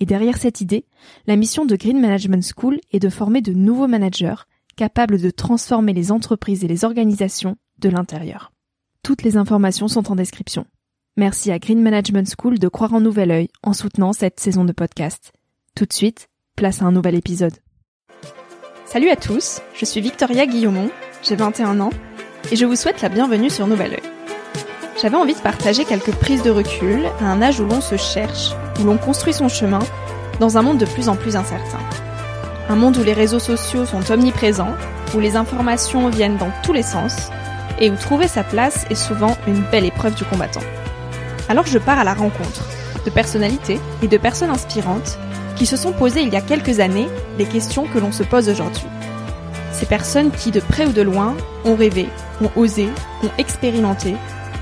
et derrière cette idée, la mission de Green Management School est de former de nouveaux managers capables de transformer les entreprises et les organisations de l'intérieur. Toutes les informations sont en description. Merci à Green Management School de croire en nouvel œil en soutenant cette saison de podcast. Tout de suite, place à un nouvel épisode. Salut à tous, je suis Victoria Guillaumont, j'ai 21 ans, et je vous souhaite la bienvenue sur Nouvel Oeil. J'avais envie de partager quelques prises de recul à un âge où l'on se cherche, où l'on construit son chemin, dans un monde de plus en plus incertain. Un monde où les réseaux sociaux sont omniprésents, où les informations viennent dans tous les sens, et où trouver sa place est souvent une belle épreuve du combattant. Alors je pars à la rencontre de personnalités et de personnes inspirantes qui se sont posées il y a quelques années les questions que l'on se pose aujourd'hui. Ces personnes qui, de près ou de loin, ont rêvé, ont osé, ont expérimenté,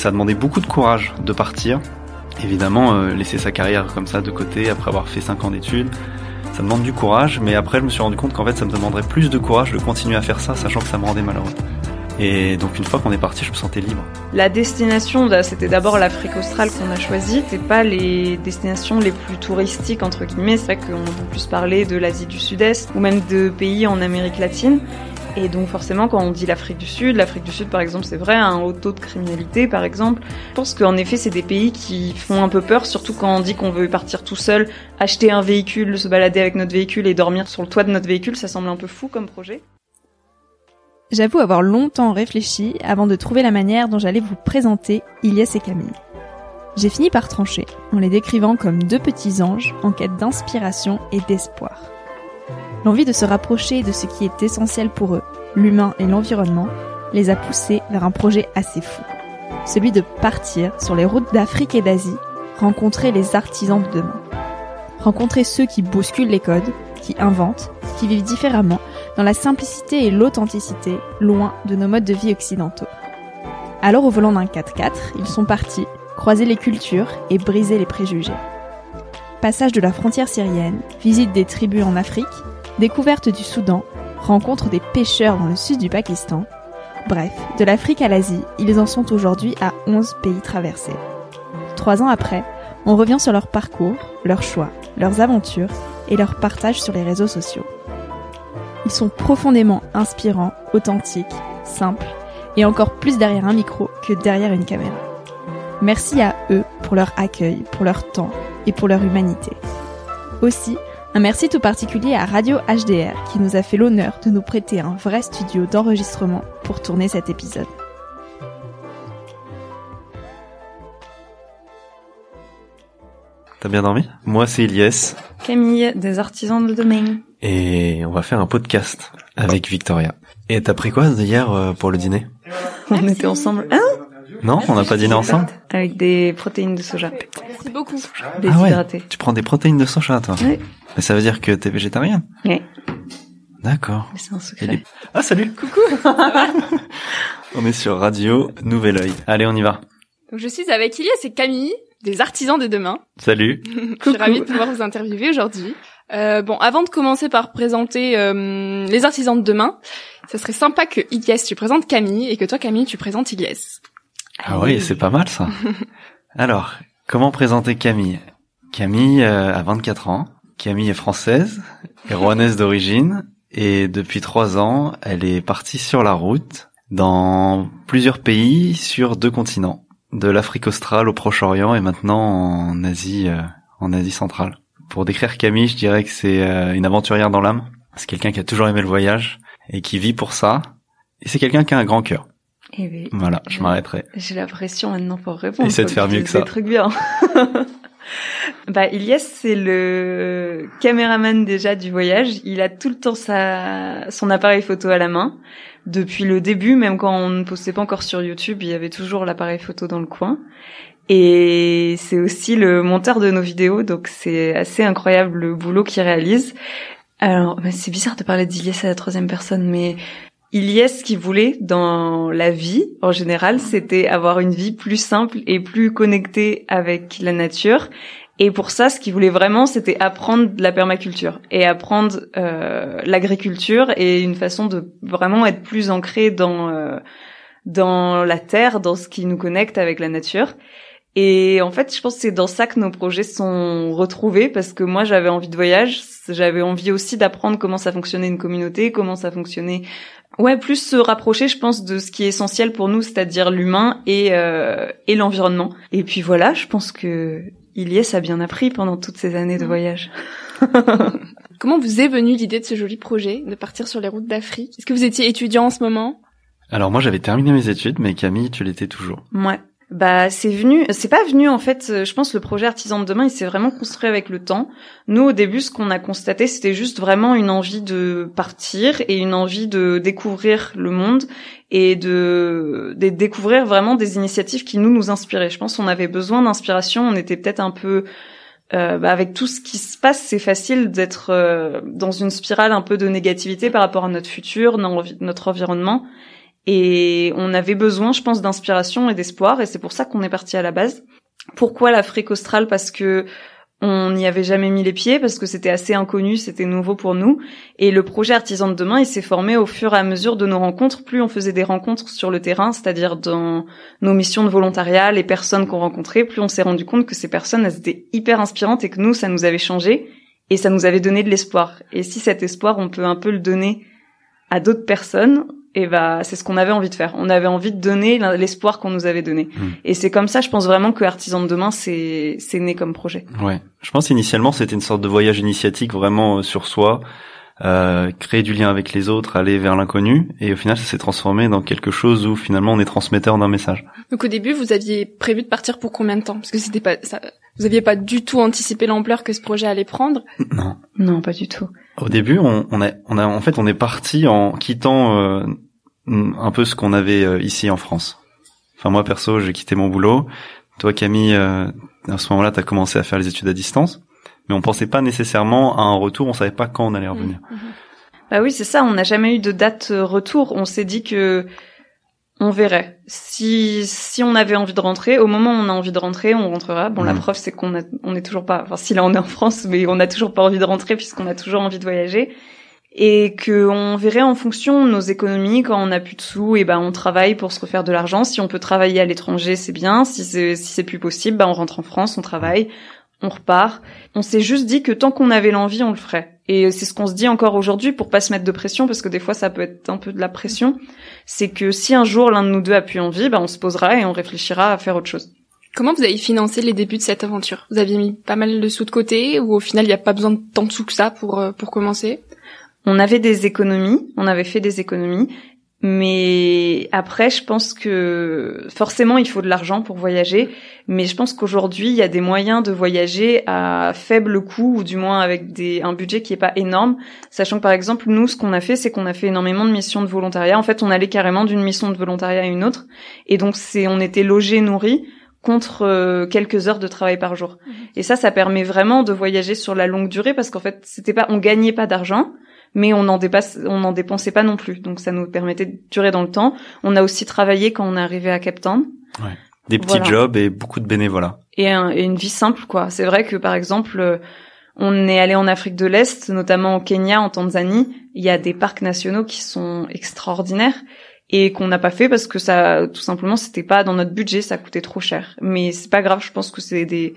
Ça demandait beaucoup de courage de partir. Évidemment, euh, laisser sa carrière comme ça de côté après avoir fait 5 ans d'études, ça demande du courage, mais après je me suis rendu compte qu'en fait ça me demanderait plus de courage de continuer à faire ça, sachant que ça me rendait malheureux. Et donc une fois qu'on est parti, je me sentais libre. La destination, c'était d'abord l'Afrique australe qu'on a choisie. C'est pas les destinations les plus touristiques entre guillemets. C'est vrai qu'on peut plus parler de l'Asie du Sud-Est ou même de pays en Amérique latine. Et donc forcément, quand on dit l'Afrique du Sud, l'Afrique du Sud par exemple, c'est vrai, un haut taux de criminalité par exemple. Je pense qu'en effet, c'est des pays qui font un peu peur, surtout quand on dit qu'on veut partir tout seul, acheter un véhicule, se balader avec notre véhicule et dormir sur le toit de notre véhicule, ça semble un peu fou comme projet. J'avoue avoir longtemps réfléchi avant de trouver la manière dont j'allais vous présenter Ilyes et Camille. J'ai fini par trancher en les décrivant comme deux petits anges en quête d'inspiration et d'espoir. L'envie de se rapprocher de ce qui est essentiel pour eux, l'humain et l'environnement, les a poussés vers un projet assez fou. Celui de partir sur les routes d'Afrique et d'Asie, rencontrer les artisans de demain. Rencontrer ceux qui bousculent les codes, qui inventent, qui vivent différemment, dans la simplicité et l'authenticité, loin de nos modes de vie occidentaux. Alors au volant d'un 4x4, ils sont partis, croiser les cultures et briser les préjugés. Passage de la frontière syrienne, visite des tribus en Afrique, découverte du Soudan, rencontre des pêcheurs dans le sud du Pakistan. Bref, de l'Afrique à l'Asie, ils en sont aujourd'hui à 11 pays traversés. Trois ans après, on revient sur leur parcours, leurs choix, leurs aventures et leur partage sur les réseaux sociaux. Ils sont profondément inspirants, authentiques, simples et encore plus derrière un micro que derrière une caméra. Merci à eux pour leur accueil, pour leur temps et pour leur humanité. Aussi, un merci tout particulier à Radio HDR qui nous a fait l'honneur de nous prêter un vrai studio d'enregistrement pour tourner cet épisode. T'as bien dormi? Moi c'est Ilyes. Camille, des artisans de domaine. Et on va faire un podcast avec Victoria. Et t'as pris quoi hier euh, pour le dîner? On était ensemble. Hein Non, on n'a pas dîné ensemble Avec des protéines de soja. Merci beaucoup. Déshydraté. Tu prends des protéines de soja toi Oui. Mais ça veut dire que t'es végétarienne Oui. D'accord. Mais c'est un Et secret. les- Ah salut Coucou On est sur Radio Nouvel Oeil. Allez on y va. Donc je suis avec Ilias et Camille, des artisans de demain. Salut je suis ravie de pouvoir vous interviewer aujourd'hui. Euh, bon, avant de commencer par présenter euh, les artisans de demain, ça serait sympa que Ilyes tu présentes Camille et que toi Camille tu présentes Ilyes. Ah oui, c'est pas mal ça. Alors, comment présenter Camille? Camille euh, a 24 ans. Camille est française, est rouennaise d'origine et depuis trois ans, elle est partie sur la route dans plusieurs pays sur deux continents, de l'Afrique australe au Proche-Orient et maintenant en Asie, euh, en Asie centrale. Pour décrire Camille, je dirais que c'est euh, une aventurière dans l'âme. C'est quelqu'un qui a toujours aimé le voyage et qui vit pour ça. Et c'est quelqu'un qui a un grand cœur. Eh oui. Voilà, je m'arrêterai. J'ai la pression maintenant pour répondre. Essaie de faire mieux que ça. Des trucs bien. bah, Ilyes, c'est le caméraman déjà du voyage. Il a tout le temps sa, son appareil photo à la main. Depuis le début, même quand on ne postait pas encore sur YouTube, il y avait toujours l'appareil photo dans le coin. Et c'est aussi le monteur de nos vidéos, donc c'est assez incroyable le boulot qu'il réalise. Alors, bah, c'est bizarre de parler d'Ilyes à la troisième personne, mais Ilyes, ce qu'il voulait dans la vie, en général, c'était avoir une vie plus simple et plus connectée avec la nature. Et pour ça, ce qu'il voulait vraiment, c'était apprendre la permaculture et apprendre euh, l'agriculture et une façon de vraiment être plus ancré dans euh, dans la terre, dans ce qui nous connecte avec la nature. Et en fait, je pense que c'est dans ça que nos projets sont retrouvés parce que moi, j'avais envie de voyage, j'avais envie aussi d'apprendre comment ça fonctionnait une communauté, comment ça fonctionnait. Ouais, plus se rapprocher, je pense, de ce qui est essentiel pour nous, c'est-à-dire l'humain et euh, et l'environnement. Et puis voilà, je pense que Ilyes a bien appris pendant toutes ces années de voyage. Comment vous est venue l'idée de ce joli projet, de partir sur les routes d'Afrique? Est-ce que vous étiez étudiant en ce moment? Alors moi j'avais terminé mes études, mais Camille, tu l'étais toujours. Ouais. Bah c'est venu, c'est pas venu en fait. Je pense le projet Artisan de demain, il s'est vraiment construit avec le temps. Nous au début, ce qu'on a constaté, c'était juste vraiment une envie de partir et une envie de découvrir le monde et de, de découvrir vraiment des initiatives qui nous nous inspiraient. Je pense qu'on avait besoin d'inspiration. On était peut-être un peu euh, bah, avec tout ce qui se passe, c'est facile d'être euh, dans une spirale un peu de négativité par rapport à notre futur, notre environnement. Et on avait besoin, je pense, d'inspiration et d'espoir, et c'est pour ça qu'on est parti à la base. Pourquoi l'Afrique australe Parce que on n'y avait jamais mis les pieds parce que c'était assez inconnu, c'était nouveau pour nous. Et le projet Artisan de demain, il s'est formé au fur et à mesure de nos rencontres. Plus on faisait des rencontres sur le terrain, c'est-à-dire dans nos missions de volontariat, les personnes qu'on rencontrait, plus on s'est rendu compte que ces personnes, elles étaient hyper inspirantes et que nous, ça nous avait changé et ça nous avait donné de l'espoir. Et si cet espoir, on peut un peu le donner à d'autres personnes, et bah c'est ce qu'on avait envie de faire. On avait envie de donner l'espoir qu'on nous avait donné. Hmm. Et c'est comme ça, je pense vraiment que Artisan de demain c'est c'est né comme projet. Ouais. Je pense initialement c'était une sorte de voyage initiatique vraiment euh, sur soi, euh, créer du lien avec les autres, aller vers l'inconnu et au final ça s'est transformé dans quelque chose où finalement on est transmetteur d'un message. Donc au début, vous aviez prévu de partir pour combien de temps? Parce que c'était pas ça vous aviez pas du tout anticipé l'ampleur que ce projet allait prendre Non. Non, pas du tout. Au début, on, on, a, on a, en fait, on est parti en quittant euh, un peu ce qu'on avait euh, ici en France. Enfin, moi perso, j'ai quitté mon boulot. Toi, Camille, euh, à ce moment-là, tu as commencé à faire les études à distance, mais on pensait pas nécessairement à un retour. On savait pas quand on allait revenir. Mmh, mmh. Bah oui, c'est ça. On n'a jamais eu de date retour. On s'est dit que on verrait. Si si on avait envie de rentrer, au moment où on a envie de rentrer, on rentrera. Bon, la mmh. preuve c'est qu'on a on est toujours pas. Enfin, si là on est en France, mais on n'a toujours pas envie de rentrer puisqu'on a toujours envie de voyager et que on verrait en fonction de nos économies quand on a plus de sous et ben on travaille pour se refaire de l'argent si on peut travailler à l'étranger c'est bien si c'est si c'est plus possible ben on rentre en France on travaille on repart. On s'est juste dit que tant qu'on avait l'envie on le ferait. Et c'est ce qu'on se dit encore aujourd'hui pour pas se mettre de pression parce que des fois ça peut être un peu de la pression. C'est que si un jour l'un de nous deux a plus envie ben on se posera et on réfléchira à faire autre chose. Comment vous avez financé les débuts de cette aventure? Vous aviez mis pas mal de sous de côté ou au final il n'y a pas besoin de tant de sous que ça pour euh, pour commencer? On avait des économies, on avait fait des économies, mais après, je pense que forcément, il faut de l'argent pour voyager. Mais je pense qu'aujourd'hui, il y a des moyens de voyager à faible coût, ou du moins avec des, un budget qui est pas énorme. Sachant que par exemple, nous, ce qu'on a fait, c'est qu'on a fait énormément de missions de volontariat. En fait, on allait carrément d'une mission de volontariat à une autre, et donc c'est, on était logés, nourris contre euh, quelques heures de travail par jour. Mmh. Et ça, ça permet vraiment de voyager sur la longue durée parce qu'en fait, c'était pas, on gagnait pas d'argent, mais on n'en dépasse, on n'en dépensait pas non plus. Donc ça nous permettait de durer dans le temps. On a aussi travaillé quand on est arrivé à Cape Town. Ouais. Des petits jobs et beaucoup de bénévolat. Et, et, une vie simple, quoi. C'est vrai que par exemple, euh, On est allé en Afrique de l'Est, notamment au Kenya, en Tanzanie. Il y a des parcs nationaux qui sont extraordinaires et qu'on n'a pas fait parce que ça, tout simplement, c'était pas dans notre budget, ça coûtait trop cher. Mais c'est pas grave, je pense que c'est des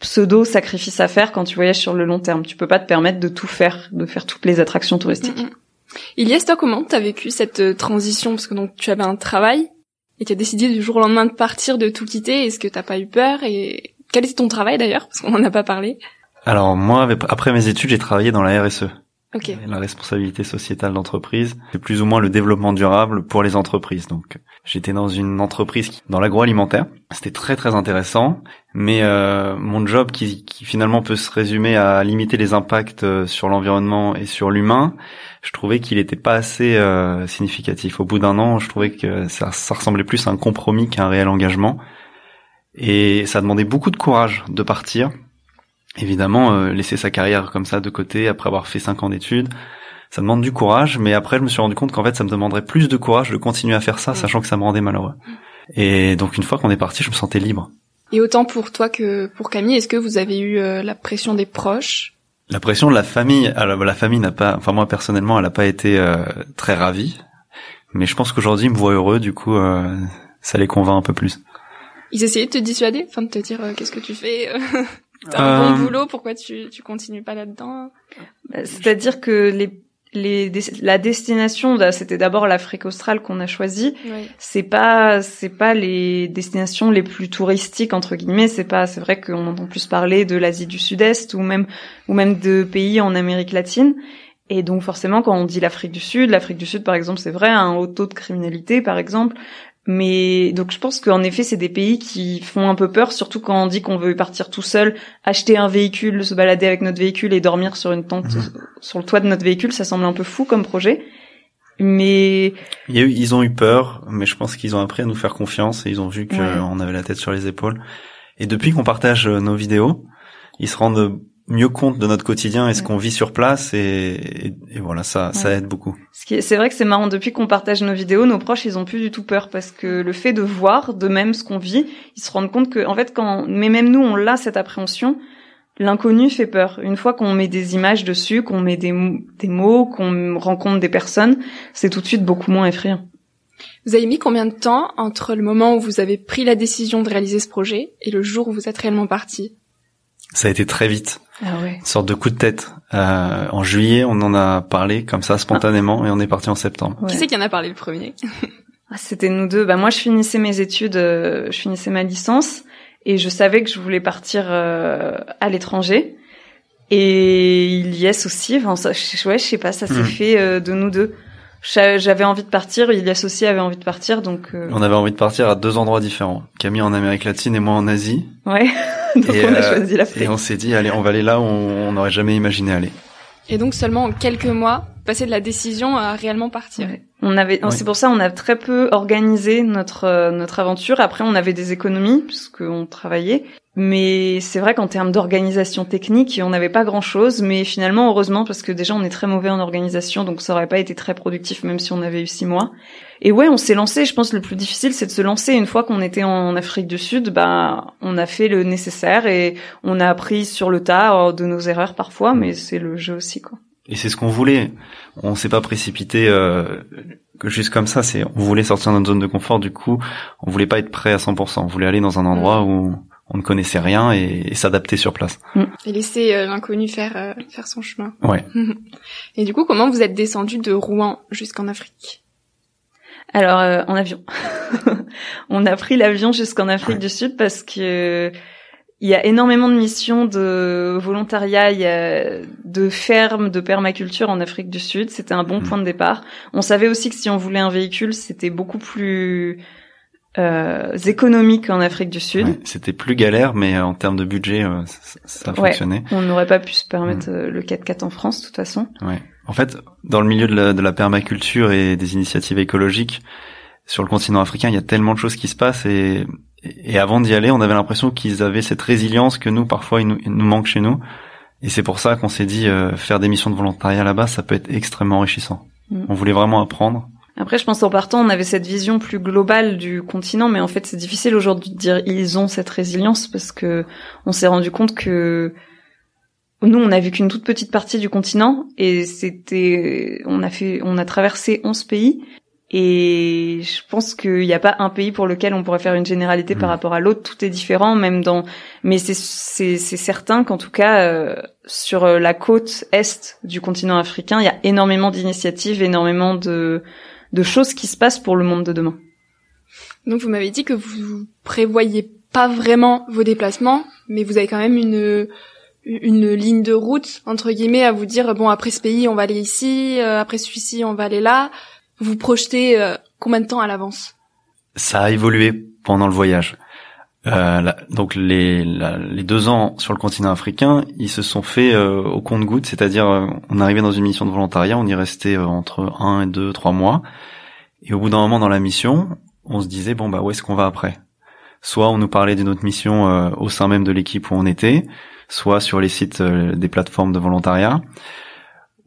pseudo sacrifices à faire quand tu voyages sur le long terme. Tu peux pas te permettre de tout faire, de faire toutes les attractions touristiques. Mm Ilias, toi, comment t'as vécu cette euh, transition? Parce que donc tu avais un travail et tu as décidé du jour au lendemain de partir, de tout quitter. Est-ce que t'as pas eu peur? Et quel était ton travail d'ailleurs? Parce qu'on en a pas parlé. Alors moi, après mes études, j'ai travaillé dans la RSE. Okay. La responsabilité sociétale d'entreprise, c'est plus ou moins le développement durable pour les entreprises. Donc, j'étais dans une entreprise qui, dans l'agroalimentaire. C'était très très intéressant, mais euh, mon job qui, qui, finalement peut se résumer à limiter les impacts euh, sur l'environnement et sur l'humain, je trouvais qu'il n'était pas assez euh, significatif. Au bout d'un an, je trouvais que ça, ça ressemblait plus à un compromis qu'à un réel engagement, et ça demandait beaucoup de courage de partir évidemment, euh, laisser sa carrière comme ça de côté après avoir fait cinq ans d'études, ça demande du courage. Mais après, je me suis rendu compte qu'en fait, ça me demanderait plus de courage de continuer à faire ça, mm. sachant que ça me rendait malheureux. Et donc, une fois qu'on est parti, je me sentais libre. Et autant pour toi que pour Camille, est-ce que vous avez eu euh, la pression des proches? La pression de la famille. Alors, la famille n'a pas, enfin moi personnellement, elle n'a pas été euh, très ravie. Mais je pense qu'aujourd'hui, ils me voient heureux, du coup, ça les convainc un peu plus. Ils essayaient de te dissuader, enfin de te dire qu'est-ce que tu fais? T'as un bon euh, boulot, pourquoi tu, tu continues pas là-dedans? bah, C'est-à-dire que les, les, la destination, bah, c'était d'abord l'Afrique australe qu'on a choisi. C'est pas, c'est pas les destinations les plus touristiques entre guillemets. C'est pas, c'est vrai qu'on entend plus parler de l'Asie du Sud-Est ou même, ou même de pays en Amérique latine. Et donc forcément, quand on dit l'Afrique du Sud, l'Afrique du Sud, par exemple, c'est vrai, un haut taux de criminalité, par exemple. Mais donc je pense qu'en effet, c'est des pays qui font un peu peur, surtout quand on dit qu'on veut partir tout seul, acheter un véhicule, se balader avec notre véhicule et dormir sur une tente mhm. sur le toit de notre véhicule. Ça semble un peu fou comme projet. Mais Il y a eu, ils ont eu peur, mais je pense qu'ils ont appris à nous faire confiance et ils ont vu qu'on avait la tête sur les épaules. Et depuis qu'on partage nos vidéos, ils se rendent mieux compte de notre quotidien et ce qu'on vit sur place et, et, voilà ça ça aide beaucoup. C'est vrai que c'est marrant depuis qu'on partage nos vidéos, nos proches ils ont plus du tout peur parce que le fait de voir de même ce qu'on vit, ils se rendent compte que en fait quand mais même nous on l'a cette appréhension, l'inconnu fait peur. Une fois qu'on met des images dessus, qu'on met des des mots, qu'on rencontre des personnes, c'est tout de suite beaucoup moins effrayant. Vous avez mis combien de temps entre le moment où vous avez pris la décision de réaliser ce projet et le jour où vous êtes réellement parti? Ça a été très vite. Ah ouais. Une sorte de coup de tête. Euh, en juillet, on en a parlé comme ça spontanément et on est parti en septembre. Qui c'est qui en a parlé le premier? Ah, C'était nous deux. Bah moi, je finissais mes études, euh, je finissais ma licence et je savais que je voulais partir euh, à l'étranger. Et Ilias aussi. Enfin, ça, je, ouais, je sais pas, ça s'est hmm. fait euh, de nous deux. J'avais envie de partir, Ilias aussi avait envie de partir, donc. On avait envie de partir à deux endroits différents. Camille en Amérique latine et moi en Asie. Ouais. donc et, on a choisi Et on s'est dit, allez, on va aller là où on n'aurait jamais imaginé aller. Et donc seulement en quelques mois, passer de la décision à réellement partir. On avait, c'est pour ça on a très peu organisé notre euh, notre aventure. Après on avait des économies puisqu'on travaillait, mais c'est vrai qu'en termes d'organisation technique, on n'avait pas grand chose. Mais finalement heureusement parce que déjà on est très mauvais en organisation, donc ça aurait pas été très productif même si on avait eu six mois. Et ouais, on s'est lancé. Je pense que le plus difficile, c'est de se lancer. Une fois qu'on était en Afrique du Sud, bah, on a fait le nécessaire et on a appris sur le tas de nos erreurs parfois, mais c'est le jeu aussi, quoi. Et c'est ce qu'on voulait. On s'est pas précipité euh, juste comme ça. C'est on voulait sortir de notre zone de confort. Du coup, on voulait pas être prêt à 100%. On voulait aller dans un endroit mm. où on ne connaissait rien et, s'adapter sur place. Mm. Et laisser euh, l'inconnu faire euh, faire son chemin. Ouais. et du coup, comment vous êtes descendu de Rouen jusqu'en Afrique? Alors euh, en avion. on a pris l'avion jusqu'en Afrique du Sud parce que il y a énormément de missions de volontariat, il y a de fermes de permaculture en Afrique du Sud. C'était un bon mm. point de départ. On savait aussi que si on voulait un véhicule, c'était beaucoup plus euh, économique en Afrique du Sud. c'était plus galère, mais euh, en termes de budget, euh, ça, ça fonctionnait. On n'aurait pas pu se permettre mm. le 4x4 en France, de toute façon. Ouais. En fait, dans le milieu de la, de la, permaculture et des initiatives écologiques, sur le continent africain, il y a tellement de choses qui se passent et, et avant d'y aller, on avait l'impression qu'ils avaient cette résilience que nous, parfois, il nous, nous manque chez nous. Et c'est pour ça qu'on s'est dit, euh, faire des missions de volontariat là-bas, ça peut être extrêmement enrichissant. Mm. On voulait vraiment apprendre. Après, je pense en partant, on avait cette vision plus globale du continent, mais en fait, c'est difficile aujourd'hui de dire ils ont cette résilience parce que on s'est rendu compte que nous, on a vu qu'une toute petite partie du continent et c'était, on a fait, on a traversé 11 pays et je pense qu'il n'y a pas un pays pour lequel on pourrait faire une généralité par Mm. rapport à l'autre. Tout est différent, même dans. Mais c'est c'est c'est certain qu'en tout cas euh, sur euh, la côte est du continent africain, il y a énormément d'initiatives, énormément de de choses qui se passent pour le monde de demain. Donc vous m'avez dit que vous prévoyez pas vraiment vos déplacements, mais vous avez quand même une une ligne de route entre guillemets à vous dire bon après ce pays on va aller ici, euh, après celui-ci on va aller là. Vous projetez euh, combien de temps à l'avance? Ça a évolué pendant le voyage. Euh, donc les, les deux ans sur le continent africain, ils se sont faits euh, au compte-goutte, c'est-à-dire euh, on arrivait dans une mission de volontariat, on y restait euh, entre un et deux, trois mois, et au bout d'un moment dans la mission, on se disait bon bah où est-ce qu'on va après? Soit on nous parlait d'une autre mission au sein même de l'équipe où on était, soit sur les sites des plateformes de volontariat,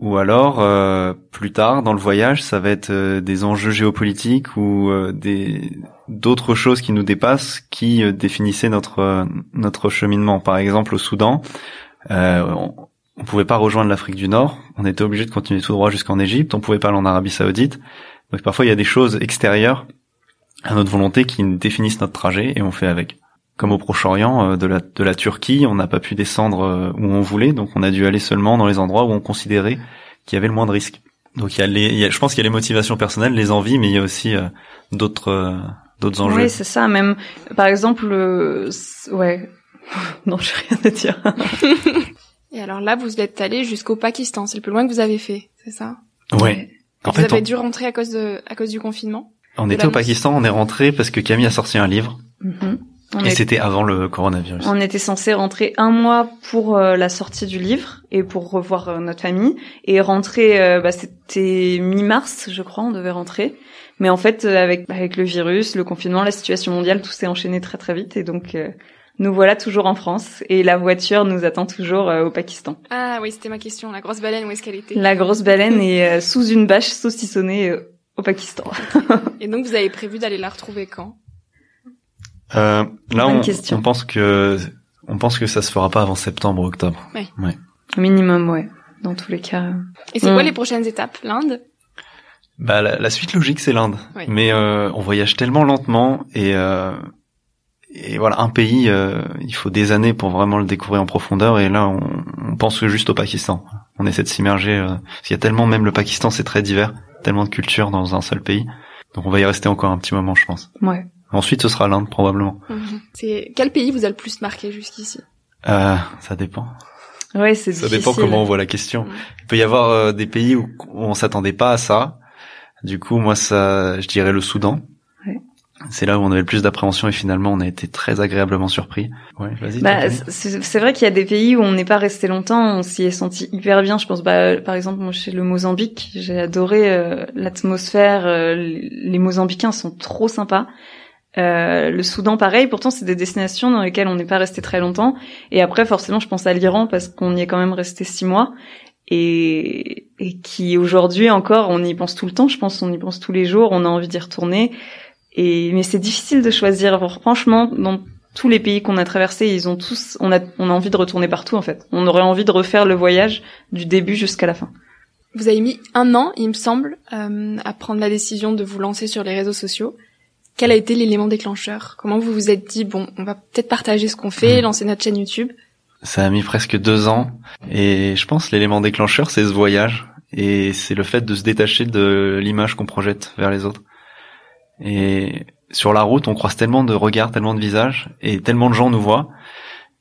ou alors euh, plus tard dans le voyage, ça va être euh, des enjeux géopolitiques ou euh, des d'autres choses qui nous dépassent, qui euh, définissaient notre euh, notre cheminement. Par exemple, au Soudan, euh, on, on pouvait pas rejoindre l'Afrique du Nord, on était obligé de continuer tout droit jusqu'en Égypte, on pouvait pas aller en Arabie Saoudite. Donc parfois il y a des choses extérieures à notre volonté qui définissent notre trajet et on fait avec. Comme au Proche-Orient, euh, de la de la Turquie, on n'a pas pu descendre euh, où on voulait, donc on a dû aller seulement dans les endroits où on considérait qu'il y avait le moins de risques. Donc il y a les, il y a- je pense qu'il y a les motivations personnelles, les envies, mais il y a aussi euh, d'autres euh, d'autres enjeux. Oui, c'est ça. Même par exemple, euh, ouais. non, j'ai rien à dire. Et alors là vous êtes allé jusqu'au Pakistan, c'est le plus loin que vous avez fait, c'est ça? Ouais. En Vous fait, avez on, dû rentrer à cause de à cause du confinement? On était au. Pakistan, on est rentré parce que Camille a sorti un livre Mhm. On, et est- c'était avant le coronavirus. on était censé rentrer un mois pour euh, la sortie du livre et pour revoir euh, notre famille et rentrer. euh, bah, c'était mi-mars, je crois, on devait rentrer. Mais en fait, euh, avec avec le virus, le confinement, la situation mondiale, tout s'est enchaîné très très vite et donc euh, nous voilà toujours en France et la voiture nous attend toujours euh, au Pakistan. Ah oui, c'était ma question, la grosse baleine où est-ce qu'elle était? La grosse baleine est euh, sous une bâche saucissonnée euh, au Pakistan. Et donc vous avez prévu d'aller la retrouver quand? Euh, là, on, question. on pense que on pense que ça se fera pas avant septembre, octobre. Minimum, ouais. Dans tous les cas. Et c'est quoi les prochaines étapes? L'Inde? Bah la, la suite logique c'est l'Inde, Oui. mais euh, on voyage tellement lentement et euh, et voilà un pays, euh, il faut des années pour vraiment le découvrir en profondeur et là on, on pense juste au Pakistan. On essaie de s'immerger euh, parce qu'il y a tellement même le Pakistan c'est très divers, tellement de cultures dans un seul pays, donc on va y rester encore un petit moment je pense. Ouais. Ensuite ce sera l'Inde probablement. C'est quel pays vous a le plus marqué jusqu'ici? Euh, ça dépend. Ouais, c'est Ça difficile. dépend comment on voit la question. Mm. Il peut y avoir euh, des pays où, on s'attendait pas à ça. Du coup, moi, ça, je dirais le Soudan. Ouais. C'est là où on avait le plus d'appréhension et finalement, on a été très agréablement surpris. Ouais, vas-y. Bah, c'est vrai qu'il y a des pays où on n'est pas resté longtemps, on s'y est senti hyper bien. Je pense, bah, par exemple, moi, chez le Mozambique, j'ai adoré euh, l'atmosphère. euh, les Mozambicains sont trop sympas. Euh, le Soudan, pareil. Pourtant, c'est des destinations dans lesquelles on n'est pas resté très longtemps. Et après, forcément, je pense à l'Iran parce qu'on y est quand même resté six mois. Et, et qui aujourd'hui encore, on y pense tout le temps. Je pense, on y pense tous les jours. On a envie d'y retourner. Et mais c'est difficile de choisir. Franchement, dans tous les pays qu'on a traversés, ils ont tous, on a, on a envie de retourner partout en fait. On aurait envie de refaire le voyage du début jusqu'à la fin. Vous avez mis un an, il me semble, euh, à prendre la décision de vous lancer sur les réseaux sociaux. Quel a été l'élément déclencheur? Comment vous vous êtes dit bon, on va peut-être partager ce qu'on fait, Mm. lancer notre chaîne YouTube? Ça a mis presque deux ans et je pense l'élément déclencheur, c'est ce voyage et c'est le fait de se détacher de l'image qu'on projette vers les autres. Et sur la route, on croise tellement de regards, tellement de visages et tellement de gens nous voient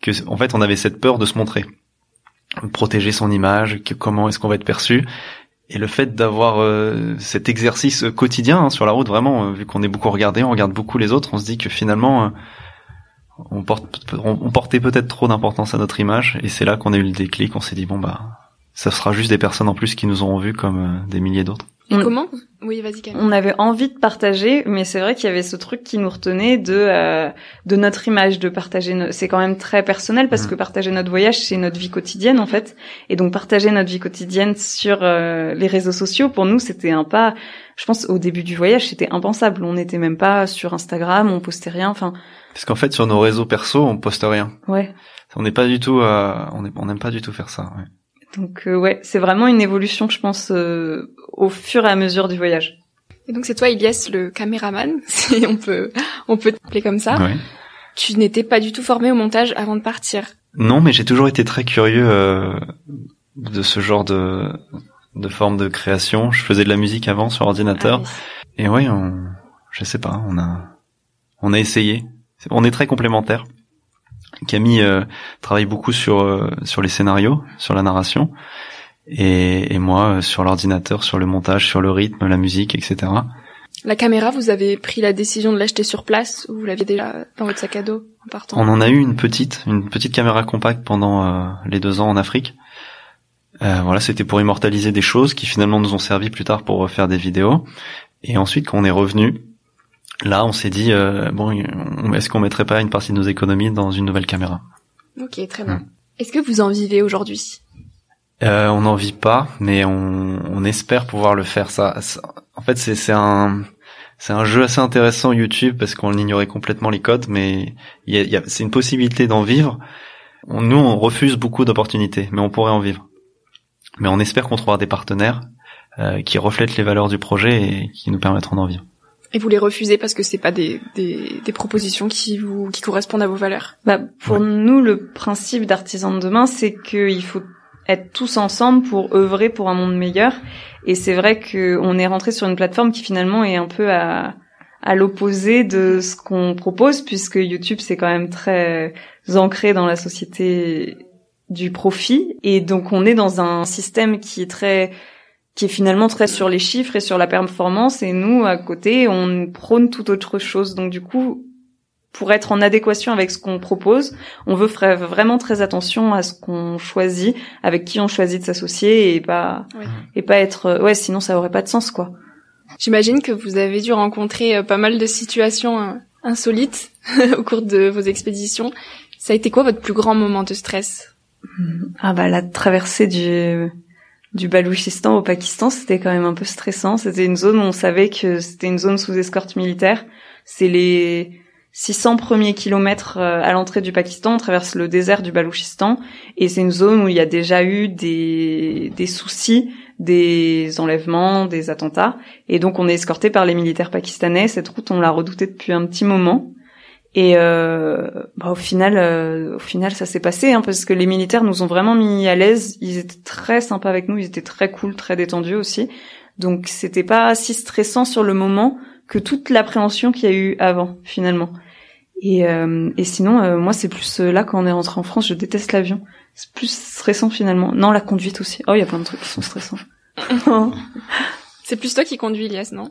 que en fait, on avait cette peur de se montrer, protéger son image, que comment est-ce qu'on va être perçu. Et le fait d'avoir euh, cet exercice quotidien hein, sur la route, vraiment, euh, vu qu'on est beaucoup regardé, on regarde beaucoup les autres, on se dit que finalement, euh, on, porte, on, on portait peut-être trop d'importance à notre image. Et c'est là qu'on a eu le déclic. On s'est dit bon bah, ça sera juste des personnes en plus qui nous auront vus comme des milliers d'autres. Et On- comment Oui, vas-y Camille. On avait envie de partager, mais c'est vrai qu'il y avait ce truc qui nous retenait de euh, de notre image, de partager. no- C'est quand même très personnel parce Mhm. que partager notre voyage, c'est notre vie quotidienne en fait. Et donc partager notre vie quotidienne sur euh, les réseaux sociaux, pour nous, c'était un pas. Je pense au début du voyage, c'était impensable. On n'était même pas sur Instagram, on postait rien. Enfin, Parce qu'en fait, sur nos réseaux perso, on poste rien. ouais. On n'est pas du tout, euh, on n'aime pas du tout faire ça. ouais. Donc euh, ouais, c'est vraiment une évolution, je pense, euh, au fur et à mesure du voyage. Et donc c'est toi, Ilias, le caméraman, si on peut, on peut t'appeler comme ça. Ouais. Tu n'étais pas du tout formé au montage avant de partir. Non, mais j'ai toujours été très curieux euh, de ce genre de de forme de création. Je faisais de la musique avant sur ordinateur. Ah oui. Et ouais, on, je sais pas, on a, on a essayé. On est très complémentaires. Camille euh, travaille beaucoup sur euh, sur les scénarios, sur la narration, et, et moi euh, sur l'ordinateur, sur le montage, sur le rythme, la musique, etc. La caméra, vous avez pris la décision de l'acheter sur place ou vous l'aviez déjà dans votre sac à dos en partant? On en a eu une petite, une petite caméra compacte pendant euh, les deux ans en Afrique. Euh, voilà, c'était pour immortaliser des choses qui finalement nous ont servi plus tard pour refaire des vidéos. Et ensuite, quand on est revenu, là, on s'est dit euh, bon, on- est-ce qu'on mettrait pas une partie de nos économies dans une nouvelle caméra Ok, très bien. Est-ce que vous en vivez aujourd'hui? Euh, On n'en vit pas, mais on, on espère pouvoir le faire. Ça, ça- en fait, c'est un c'est un jeu assez intéressant YouTube parce qu'on ignorait complètement les codes, mais il y a, il y a- c'est une possibilité d'en vivre. On- nous, on refuse beaucoup d'opportunités, mais on pourrait en vivre. Mais on espère qu'on trouvera des partenaires euh, qui reflètent les valeurs du projet et qui nous permettront d'en vivre. Et vous les refusez parce que c'est pas des, des, des propositions qui vous qui correspondent à vos valeurs? Bah, pour nous, le principe d'artisan de demain, c'est qu'il faut être tous ensemble pour œuvrer pour un monde meilleur. Et c'est vrai qu'on est rentré sur une plateforme qui finalement est un peu à, à l'opposé de ce qu'on propose, puisque YouTube c'est quand même très ancré dans la société du profit. Et donc on est dans un système qui est très qui est finalement très sur les chiffres et sur la performance et nous à côté on prône tout autre chose donc du coup pour être en adéquation avec ce qu'on propose, on veut faire vraiment très attention à ce qu'on choisit, avec qui on choisit de s'associer et pas et pas être euh, ouais sinon ça aurait pas de sens quoi. J'imagine que vous avez dû rencontrer euh, pas mal de situations euh, insolites au cours de vos expéditions. Ça a été quoi votre plus grand moment de stress? Ah bah la traversée du du Balouchistan au Pakistan, c'était quand même un peu stressant. C'était une zone où on savait que c'était une zone sous escorte militaire. C'est les 600 premiers kilomètres euh, à l'entrée du Pakistan. On traverse le désert du Balouchistan et c'est une zone où il y a déjà eu des des soucis, des enlèvements, des attentats. Et donc on est escorté par les militaires pakistanais. Cette route, on l'a redoutée depuis un petit moment. Et euh, bah, au final, euh, au final, ça s'est passé hein, parce que les militaires nous ont vraiment mis à l'aise. Ils étaient très sympas avec nous, ils étaient très cool, très détendus aussi. Donc c'était pas si stressant sur le moment que toute l'appréhension qu'il y a eu avant finalement. Et, euh, et sinon, euh, moi c'est plus euh, là quand on est rentré en France, je déteste l'avion. C'est plus stressant finalement. Non, la conduite aussi. Oh, il y a plein de trucs qui sont stressants. C'est plus toi qui conduis, Ilias, non?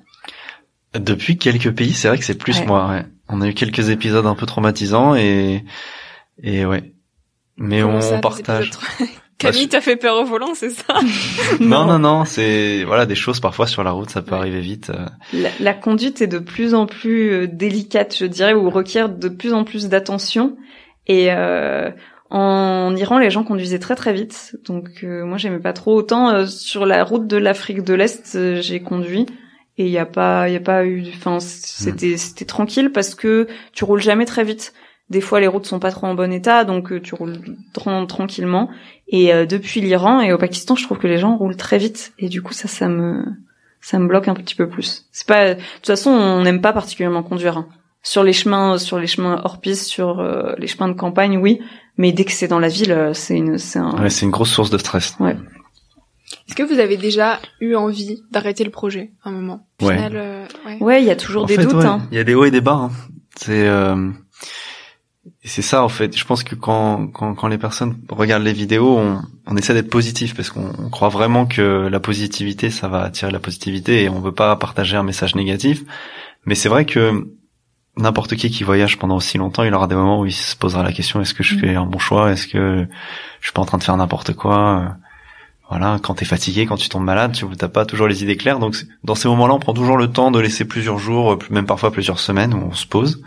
Depuis quelques pays, c'est vrai que c'est plus Ouais. moi. Ouais. On a eu quelques épisodes un peu traumatisants et et ouais. Mais Comment on ça, partage. Camille t'a fait peur au volant, c'est ça non, non, non, c'est voilà des choses parfois sur la route, ça peut arriver vite. euh. La, la conduite est de plus en plus euh, délicate, je dirais, ou requiert de plus en plus d'attention. Et euh, en Iran, les gens conduisaient très très vite, donc euh, moi j'aimais pas trop. Autant euh, sur la route de l'Afrique de l'Est, euh, j'ai conduit et il y a pas, il y a pas eu, enfin c'était c'était tranquille parce que tu roules jamais très vite. Des fois, les routes sont pas trop en bon état, donc euh, tu roules tran- tranquillement. Et euh, depuis l'Iran et au Pakistan, je trouve que les gens roulent très vite, et du coup, ça, ça me, ça me bloque un petit peu plus. C'est pas, de toute façon, on n'aime pas particulièrement conduire. hein. Sur les chemins, sur les chemins hors piste, sur euh, les chemins de campagne, oui. Mais dès que c'est dans la ville, euh, c'est une, c'est un. Ouais, c'est une grosse source de stress. Est-ce que vous avez déjà eu envie d'arrêter le projet à un moment? Au Ouais. final, euh, ouais. Ouais, il y a toujours En des fait, doutes. ouais, Hein. Il y a des hauts et des bas. hein. C'est euh, c'est ça en fait. Je pense que quand quand, quand les personnes regardent les vidéos, on, on essaie d'être positif parce qu'on on croit vraiment que la positivité, ça va attirer la positivité et on veut pas partager un message négatif. Mais c'est vrai que n'importe qui qui voyage pendant aussi longtemps, il aura des moments où il se posera la question est-ce que je Mm. fais un bon choix? Est-ce que je suis pas en train de faire n'importe quoi? Voilà, quand t'es fatigué, quand tu tombes malade, tu n'as pas toujours les idées claires. Donc dans ces moments-là, on prend toujours le temps de laisser plusieurs jours, même parfois plusieurs semaines, où on se pose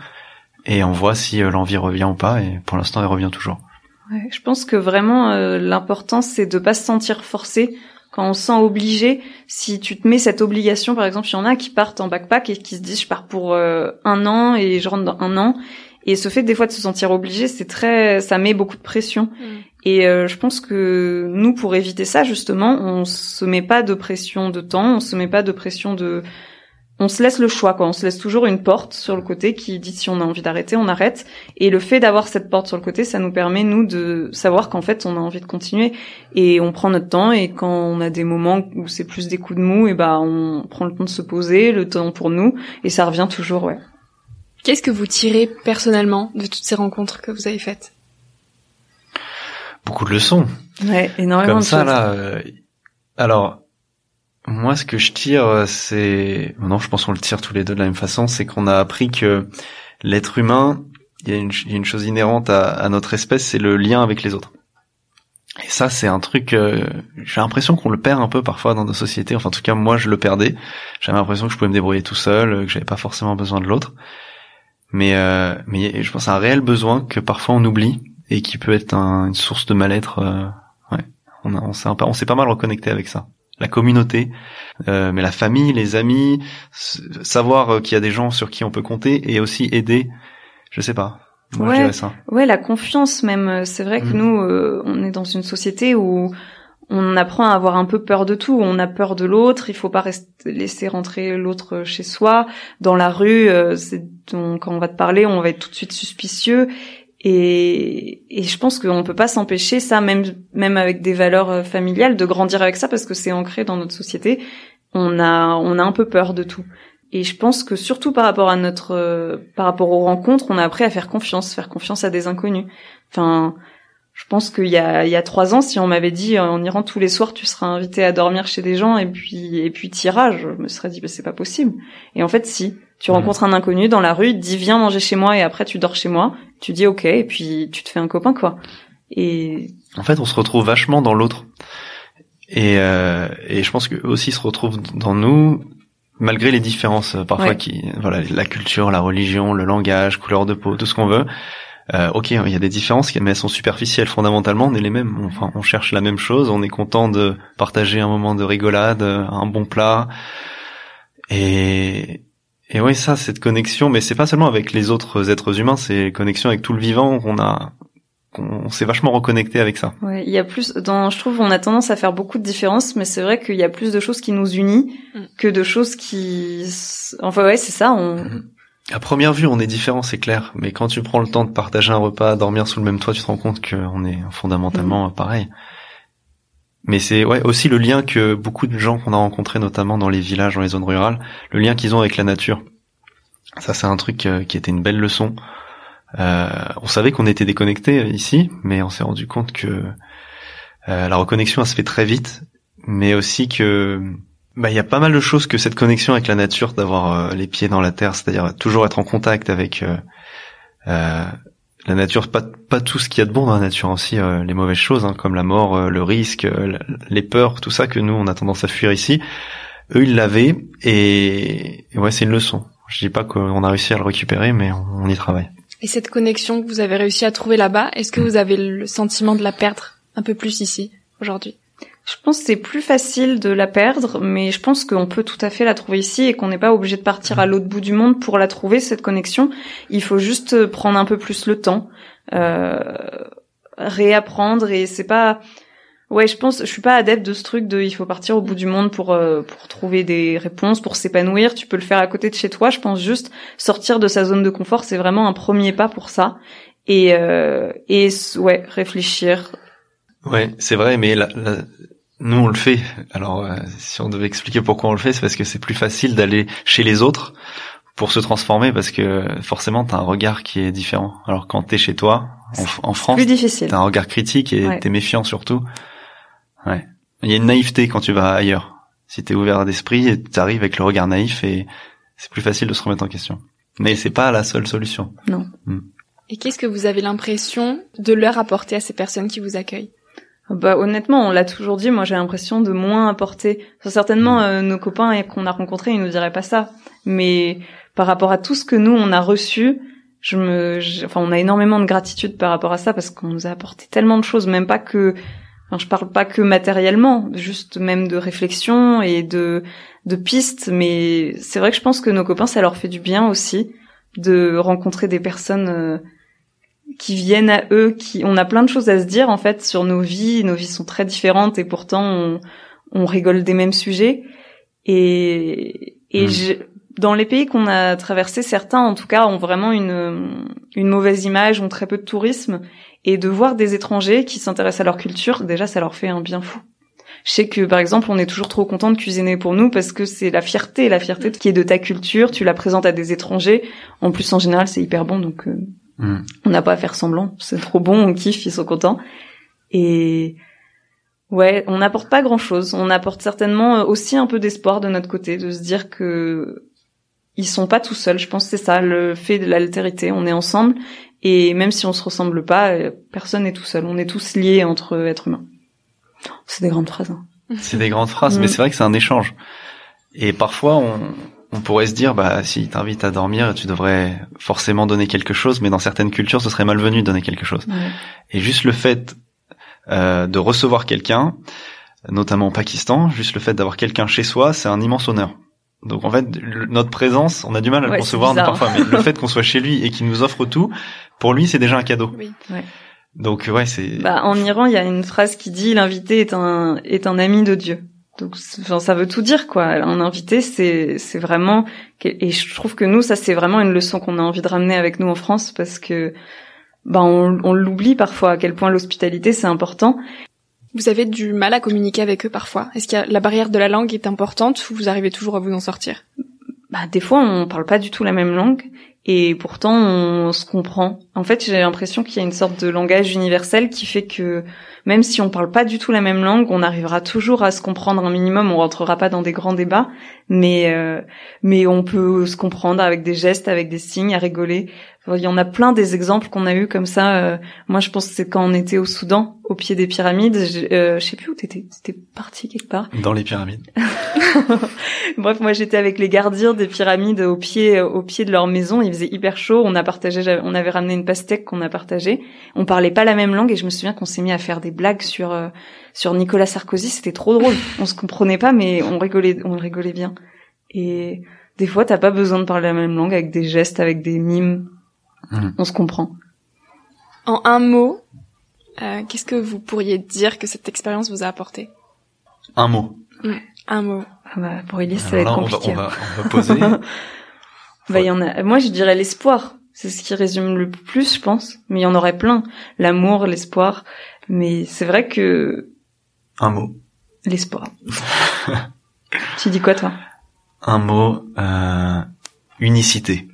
et on voit si l'envie revient ou pas. Et pour l'instant, elle revient toujours. Ouais, je pense que vraiment l'important c'est de pas se sentir forcé quand on se sent obligé, si tu te mets cette obligation, par exemple, il y en a qui partent en backpack et qui se disent je pars pour euh, un an et je rentre dans un an. Et ce fait des fois de se sentir obligé, c'est très, ça met beaucoup de pression. Mm. Et euh, je pense que nous, pour éviter ça, justement, on se met pas de pression de temps, on se met pas de pression de on se laisse le choix, quoi. On se laisse toujours une porte sur le côté qui dit si on a envie d'arrêter, on arrête. Et le fait d'avoir cette porte sur le côté, ça nous permet nous de savoir qu'en fait on a envie de continuer et on prend notre temps. Et quand on a des moments où c'est plus des coups de mou, et ben on prend le temps de se poser, le temps pour nous, et ça revient toujours, ouais. Qu'est-ce que vous tirez personnellement de toutes ces rencontres que vous avez faites? Beaucoup de leçons. Ouais, énormément Comme de ça choses. là. euh, Alors moi, ce que je tire, c'est non, je pense qu'on le tire tous les deux de la même façon, c'est qu'on a appris que l'être humain, il y, a une, il y a une chose inhérente à, à, notre espèce, c'est le lien avec les autres. Et ça, c'est un truc. Euh, j'ai l'impression qu'on le perd un peu parfois dans nos sociétés. Enfin, en tout cas, moi, je le perdais. J'avais l'impression que je pouvais me débrouiller tout seul, que j'avais pas forcément besoin de l'autre. Mais, euh, mais je pense à un réel besoin que parfois on oublie et qui peut être un, une source de mal-être. Euh, ouais, on, a, on s'est on s'est pas mal reconnecté avec ça la communauté, euh, mais la famille, les amis, savoir qu'il y a des gens sur qui on peut compter et aussi aider. Je sais pas. Moi, ouais, je dirais ça. ouais, la confiance même. C'est vrai que Mm. nous, euh, on est dans une société où on apprend à avoir un peu peur de tout. On a peur de l'autre. Il faut pas laisser rentrer l'autre chez soi. Dans la rue, euh, quand on va te parler, on va être tout de suite suspicieux. Et, et je pense qu'on peut pas s'empêcher ça, même avec des valeurs euh, familiales, de grandir avec ça parce que c'est ancré dans notre société. On a on a un peu peur de tout. Et je pense que surtout par rapport à notre euh, par rapport aux rencontres, on a appris à faire confiance, faire confiance à des inconnus. Enfin, je pense qu'il y a il y a trois ans, si on m'avait dit euh, en Iran tous les soirs tu seras invité à dormir chez des gens et puis et puis t'iras, je me serais dit bah, c'est pas possible. Et en fait si, tu rencontres un inconnu dans la rue, il te dit viens manger chez moi et après tu dors chez moi, tu dis ok et puis tu te fais un copain quoi. Et En fait, on se retrouve vachement dans l'autre. Et, euh, et je pense que aussi se retrouve dans nous, malgré les différences euh, parfois Ouais. qui, voilà, la culture, la religion, le langage, couleur de peau, tout ce qu'on veut. Euh, ok, il y a des différences, mais elles sont superficielles. Fondamentalement, on est les mêmes. Enfin, on cherche la même chose. On est content de partager un moment de rigolade, euh, un bon plat. Et et oui, ça, cette connexion, mais c'est pas seulement avec les autres êtres humains, c'est connexion avec tout le vivant qu'on a, qu'on s'est vachement reconnecté avec ça. Ouais, il y a plus dans je trouve on a tendance à faire beaucoup de différences mais c'est vrai qu'il y a plus de choses qui nous unissent Mm. que de choses qui enfin ouais, c'est ça, on À première vue, on est différent, c'est clair, mais quand tu prends le temps de partager un repas, dormir sous le même toit, tu te rends compte qu'on est fondamentalement pareil. Mais c'est ouais aussi le lien que beaucoup de gens qu'on a rencontrés, notamment dans les villages, dans les zones rurales, le lien qu'ils ont avec la nature. Ça, c'est un truc euh, qui était une belle leçon. Euh, on savait qu'on était déconnectés euh, ici, mais on s'est rendu compte que euh, la reconnexion, elle se fait très vite, mais aussi que bah, il y a pas mal de choses que cette connexion avec la nature, d'avoir euh, les pieds dans la terre, c'est-à-dire toujours être en contact avec euh, euh, la nature, pas pas tout ce qu'il y a de bon dans la nature, aussi les mauvaises choses, hein, comme la mort, le risque, les peurs, tout ça que nous on a tendance à fuir ici. Eux ils l'avaient et, et ouais c'est une leçon. Je dis pas qu'on a réussi à le récupérer, mais on, on y travaille. Et cette connexion que vous avez réussi à trouver là-bas, est-ce que vous avez le sentiment de la perdre un peu plus ici, aujourd'hui? Je pense que c'est plus facile de la perdre, mais je pense qu'on peut tout à fait la trouver ici et qu'on n'est pas obligé de partir à l'autre bout du monde pour la trouver, cette connexion. Il faut juste prendre un peu plus le temps, euh, réapprendre et c'est pas... Ouais, je pense, je suis pas adepte de ce truc de il faut partir au bout du monde pour euh, pour trouver des réponses, pour s'épanouir. Tu peux le faire à côté de chez toi. Je pense juste sortir de sa zone de confort, c'est vraiment un premier pas pour ça. Et euh, et ouais, réfléchir, Ouais, c'est vrai, mais la- la- nous on le fait. Alors, euh, si on devait expliquer pourquoi on le fait, c'est parce que c'est plus facile d'aller chez les autres pour se transformer, parce que forcément t'as un regard qui est différent. Alors quand t'es chez toi, en, en France, plus difficile. t'as un regard critique et Ouais. t'es méfiant surtout. Ouais, il y a une naïveté quand tu vas ailleurs. Si t'es ouvert d'esprit, et t'arrives avec le regard naïf et c'est plus facile de se remettre en question. Mais c'est pas la seule solution. Et qu'est-ce que vous avez l'impression de leur apporter à ces personnes qui vous accueillent? Bah honnêtement, on l'a toujours dit. Moi, j'ai l'impression de moins apporter. certainement, euh, nos copains qu'on a rencontrés, ils nous diraient pas ça. Mais par rapport à tout ce que nous on a reçu, je me, enfin, on a énormément de gratitude par rapport à ça parce qu'on nous a apporté tellement de choses, même pas que, enfin, je parle pas que matériellement, juste même de réflexion et de de pistes. Mais c'est vrai que je pense que nos copains, ça leur fait du bien aussi de rencontrer des personnes. Euh, qui viennent à eux, qui on a plein de choses à se dire en fait sur nos vies, nos vies sont très différentes et pourtant on, on rigole des mêmes sujets et et hmm. dans les pays qu'on a traversés, certains en tout cas ont vraiment une une mauvaise image, ont très peu de tourisme et de voir des étrangers qui s'intéressent à leur culture, déjà ça leur fait un bien fou. Je sais que par exemple, on est toujours trop content de cuisiner pour nous parce que c'est la fierté, la fierté qui est de ta culture, tu la présentes à des étrangers. En plus en général, c'est hyper bon donc euh, On n'a pas à faire semblant. C'est trop bon, on kiffe, ils sont contents. Et ouais, on n'apporte pas grand chose. On apporte certainement euh, aussi un peu d'espoir de notre côté, de se dire que ils sont pas tout seuls. Je pense que c'est ça, le fait de l'altérité. On est ensemble. Et même si on se ressemble pas, euh, personne n'est tout seul. On est tous liés entre êtres humains. C'est des grandes phrases. Hein. C'est des grandes phrases, mais mm. c'est vrai que c'est un échange. Et parfois, on, on pourrait se dire, bah, s'il t'invite à dormir, tu devrais forcément donner quelque chose, mais dans certaines cultures, ce serait malvenu de donner quelque chose. Et juste le fait euh, de recevoir quelqu'un, notamment au Pakistan, juste le fait d'avoir quelqu'un chez soi, c'est un immense honneur. Donc en fait, notre présence, on a du mal à le concevoir parfois, mais le fait qu'on soit chez lui et qu'il nous offre tout, pour lui, c'est déjà un cadeau. Oui. Donc ouais, c'est. Bah, en Iran, il y a une phrase qui dit l'invité est un est un ami de Dieu. Donc, enfin, ça veut tout dire, quoi. Un invité, c'est, c'est vraiment, et je trouve que nous, ça, c'est vraiment une leçon qu'on a envie de ramener avec nous en France parce que, ben, on, on l'oublie parfois à quel point l'hospitalité, c'est important. Vous avez du mal à communiquer avec eux parfois. Est-ce que la barrière de la langue est importante ou vous arrivez toujours à vous en sortir? Bah, des fois, on parle pas du tout la même langue et pourtant, on se comprend. En fait, j'ai l'impression qu'il y a une sorte de langage universel qui fait que même si on parle pas du tout la même langue, on arrivera toujours à se comprendre un minimum. On rentrera pas dans des grands débats, mais euh, mais on peut se comprendre avec des gestes, avec des signes, à rigoler. Il y en a plein des exemples qu'on a eu comme ça. Euh, moi, je pense que c'est quand on était au Soudan, au pied des pyramides. Je, euh, je sais plus où t'étais. T'étais parti quelque part. Dans les pyramides. Bref, moi j'étais avec les gardiens des pyramides au pied, au pied de leur maison. Il faisait hyper chaud. On a partagé, on avait ramené une pastèque qu'on a partagée. On parlait pas la même langue et je me souviens qu'on s'est mis à faire des blagues sur euh, sur Nicolas Sarkozy. C'était trop drôle. On se comprenait pas, mais on rigolait, on rigolait bien. Et des fois, t'as pas besoin de parler la même langue avec des gestes, avec des mimes. Mhm. On se comprend. En un mot, euh, qu'est-ce que vous pourriez dire que cette expérience vous a apporté? Un mot. un mot. Ah bah, pour Elise, ça va être compliqué. On va, on va, poser. bah, y en a. Moi, je dirais l'espoir. C'est ce qui résume le plus, je pense. Mais il y en aurait plein. L'amour, l'espoir. Mais c'est vrai que. Un mot. L'espoir. tu dis quoi, toi? Un mot. Euh, unicité.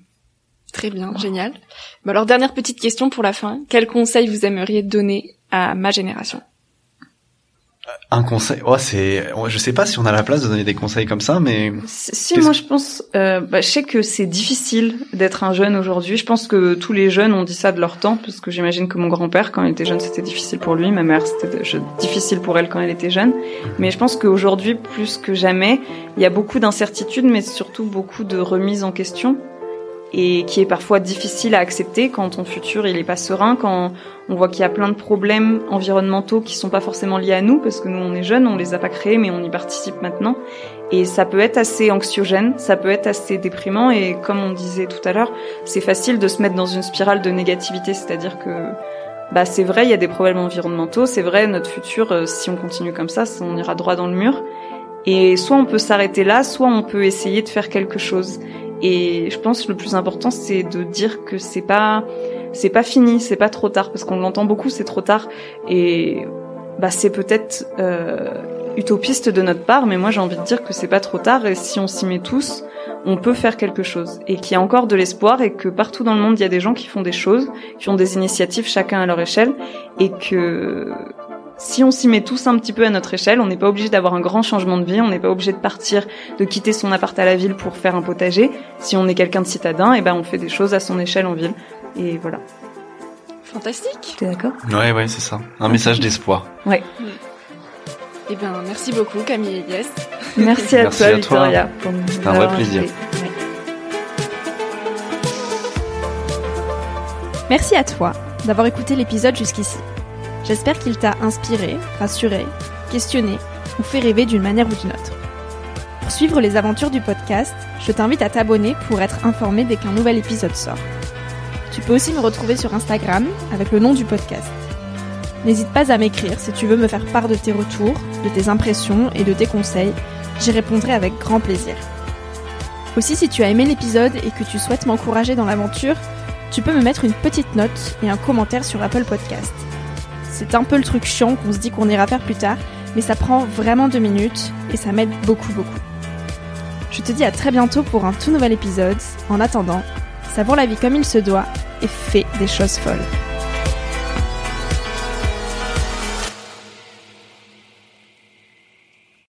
Très bien, génial. alors dernière petite question pour la fin. Quel conseil vous aimeriez donner à ma génération? Un conseil, oh, c'est, je sais pas si on a la place de donner des conseils comme ça, mais si moi je pense, euh, bah, je sais que c'est difficile d'être un jeune aujourd'hui. Je pense que tous les jeunes ont dit ça de leur temps, parce que j'imagine que mon grand-père, quand il était jeune, c'était difficile pour lui. Ma mère, c'était difficile pour elle quand elle était jeune. Mhm. Mais je pense qu'aujourd'hui, plus que jamais, il y a beaucoup d'incertitudes, mais surtout beaucoup de remises en question et qui est parfois difficile à accepter quand ton futur il est pas serein, quand on voit qu'il y a plein de problèmes environnementaux qui sont pas forcément liés à nous parce que nous on est jeunes, on les a pas créés mais on y participe maintenant et ça peut être assez anxiogène, ça peut être assez déprimant et comme on disait tout à l'heure, c'est facile de se mettre dans une spirale de négativité, c'est-à-dire que bah c'est vrai, il y a des problèmes environnementaux, c'est vrai notre futur euh, si on continue comme ça, on ira droit dans le mur. Et soit on peut s'arrêter là, soit on peut essayer de faire quelque chose. Et je pense que le plus important, c'est de dire que c'est pas, c'est pas fini, c'est pas trop tard, parce qu'on l'entend beaucoup, c'est trop tard. Et bah c'est peut-être euh, utopiste de notre part, mais moi j'ai envie de dire que c'est pas trop tard. Et si on s'y met tous, on peut faire quelque chose. Et qu'il y a encore de l'espoir, et que partout dans le monde il y a des gens qui font des choses, qui ont des initiatives chacun à leur échelle, et que si on s'y met tous un petit peu à notre échelle, on n'est pas obligé d'avoir un grand changement de vie, on n'est pas obligé de partir, de quitter son appart à la ville pour faire un potager. Si on est quelqu'un de citadin, et eh ben on fait des choses à son échelle en ville. Et voilà. Fantastique. T'es d'accord? Ouais, ouais, c'est ça. Un message d'espoir. Ouais. Eh ben, merci beaucoup Camille et Elias. Merci à Merci toi, à toi. Victoria. pour nous C'était un vrai plaisir. Ouais. Merci à toi d'avoir écouté l'épisode jusqu'ici. J'espère qu'il t'a inspiré, rassuré, questionné ou fait rêver d'une manière ou d'une autre. Pour suivre les aventures du podcast, je t'invite à t'abonner pour être informé dès qu'un nouvel épisode sort. Tu peux aussi me retrouver sur Instagram avec le nom du podcast. N'hésite pas à m'écrire si tu veux me faire part de tes retours, de tes impressions et de tes conseils. J'y répondrai avec grand plaisir. Aussi, si tu as aimé l'épisode et que tu souhaites m'encourager dans l'aventure, tu peux me mettre une petite note et un commentaire sur Apple Podcast. C'est un peu le truc chiant qu'on se dit qu'on ira faire plus tard, mais ça prend vraiment deux minutes et ça m'aide beaucoup beaucoup. Je te dis à très bientôt pour un tout nouvel épisode. En attendant, savoure la vie comme il se doit et fais des choses folles.